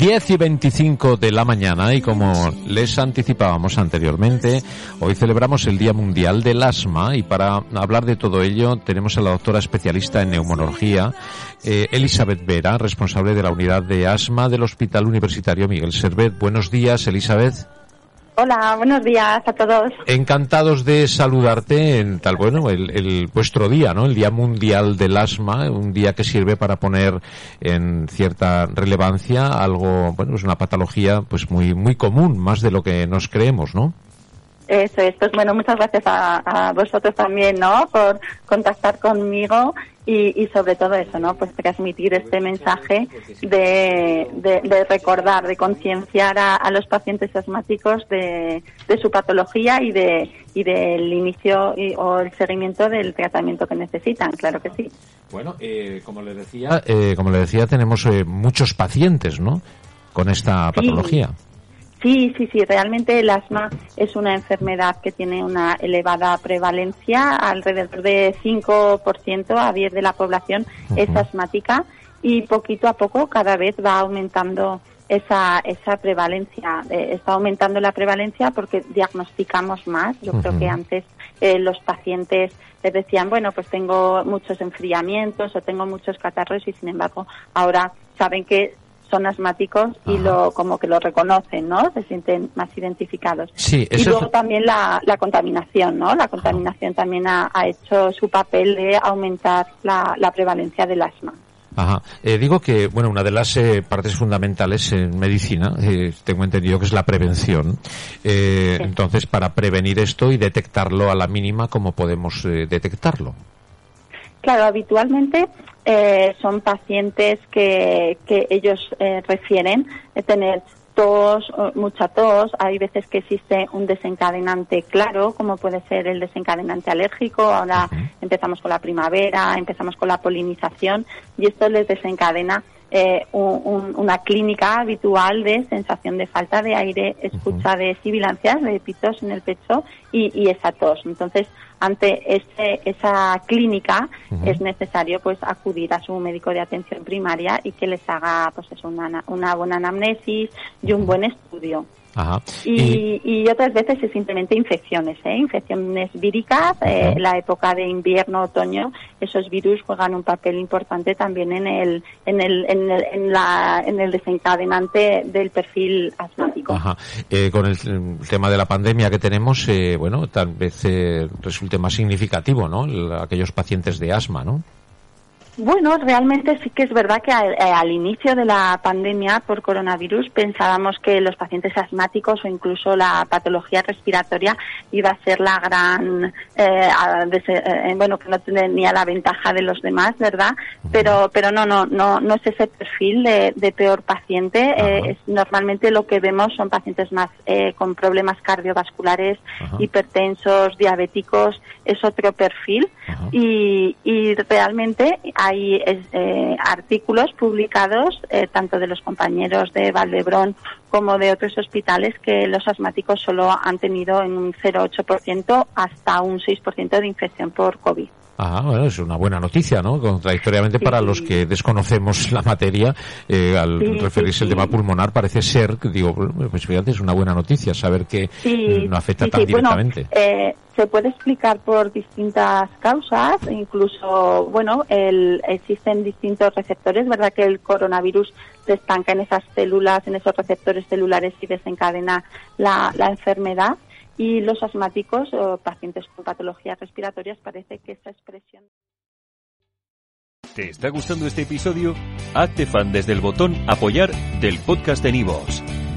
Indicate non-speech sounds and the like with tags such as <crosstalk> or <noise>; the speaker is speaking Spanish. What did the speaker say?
10 y 25 de la mañana y como les anticipábamos anteriormente, hoy celebramos el Día Mundial del Asma y para hablar de todo ello tenemos a la doctora especialista en neumonología, eh, Elizabeth Vera, responsable de la unidad de asma del Hospital Universitario Miguel Servet. Buenos días, Elizabeth. Hola, buenos días a todos. Encantados de saludarte en tal, bueno, el, vuestro día, ¿no? El Día Mundial del Asma, un día que sirve para poner en cierta relevancia algo, bueno, es una patología pues muy, muy común, más de lo que nos creemos, ¿no? Eso es, pues bueno, muchas gracias a, vosotros también, ¿no? Por contactar conmigo y, sobre todo eso, ¿no? Pues transmitir este mensaje de, recordar, de concienciar a, los pacientes asmáticos de, su patología y de y del inicio o el seguimiento del tratamiento que necesitan, claro que sí. Bueno, eh, como le decía, eh, como le decía, tenemos eh, muchos pacientes, ¿no? Con esta patología. Sí, sí, sí, realmente el asma es una enfermedad que tiene una elevada prevalencia, alrededor de 5% a 10 de la población es asmática y poquito a poco cada vez va aumentando esa, esa prevalencia. Eh, está aumentando la prevalencia porque diagnosticamos más. Yo creo que antes eh, los pacientes les decían, bueno, pues tengo muchos enfriamientos o tengo muchos catarros y sin embargo ahora saben que son asmáticos y lo como que lo reconocen, ¿no? Se sienten más identificados. Sí, y luego también la, la, contaminación, ¿no? La contaminación también ha, hecho su papel de aumentar la, la prevalencia del asma. Ajá. Eh, digo que, bueno, una de las eh, partes fundamentales en medicina, eh, tengo entendido que es la prevención. Entonces, para prevenir esto y detectarlo a la mínima, ¿cómo podemos detectarlo? Claro, habitualmente eh, son pacientes que, que ellos eh, refieren de tener tos, mucha tos. Hay veces que existe un desencadenante claro, como puede ser el desencadenante alérgico. Ahora empezamos con la primavera, empezamos con la polinización y esto les desencadena eh, una clínica habitual de sensación de falta de aire, escucha de sibilancias, de pitos en el pecho y, y esa tos. Entonces, ante ese, esa clínica es necesario pues acudir a su médico de atención primaria y que les haga pues una, una buena anamnesis y un buen estudio. Y, otras veces es simplemente infecciones, ¿eh? infecciones víricas. Eh, la época de invierno, otoño, esos virus juegan un papel importante también en el, en el, en el, en la, en el desencadenante del perfil asmático. Eh, con el, tema de la pandemia que tenemos, eh, bueno, tal vez resulte más significativo, ¿no? aquellos pacientes de asma, ¿no? Bueno, realmente sí que es verdad que al, eh, inicio de la pandemia por coronavirus pensábamos que los pacientes asmáticos o incluso la patología respiratoria iba a ser la gran, eh, eh, bueno, que no tenía la ventaja de los demás, ¿verdad? Pero, pero no, no, no, no es ese perfil de, peor paciente. es, normalmente lo que vemos son pacientes más con problemas cardiovasculares, hipertensos, diabéticos, es otro perfil. Y, y realmente hay eh, artículos publicados eh, tanto de los compañeros de Valdebrón como de otros hospitales que los asmáticos solo han tenido en un 0,8% hasta un 6% de infección por COVID. Ah, bueno, es una buena noticia, ¿no? Contradictoriamente para los que desconocemos <laughs> la materia, eh, al referirse al tema pulmonar, parece ser, digo, pues fíjate, es una buena noticia saber que no afecta tan directamente. Eh, se puede explicar por distintas causas, incluso, bueno, existen distintos receptores, ¿verdad? Que el coronavirus se estanca en esas células, en esos receptores celulares y desencadena la, la enfermedad. Y los asmáticos o pacientes con patologías respiratorias parece que esa expresión. ¿Te está gustando este episodio? Hazte fan desde el botón Apoyar del podcast de Nivos.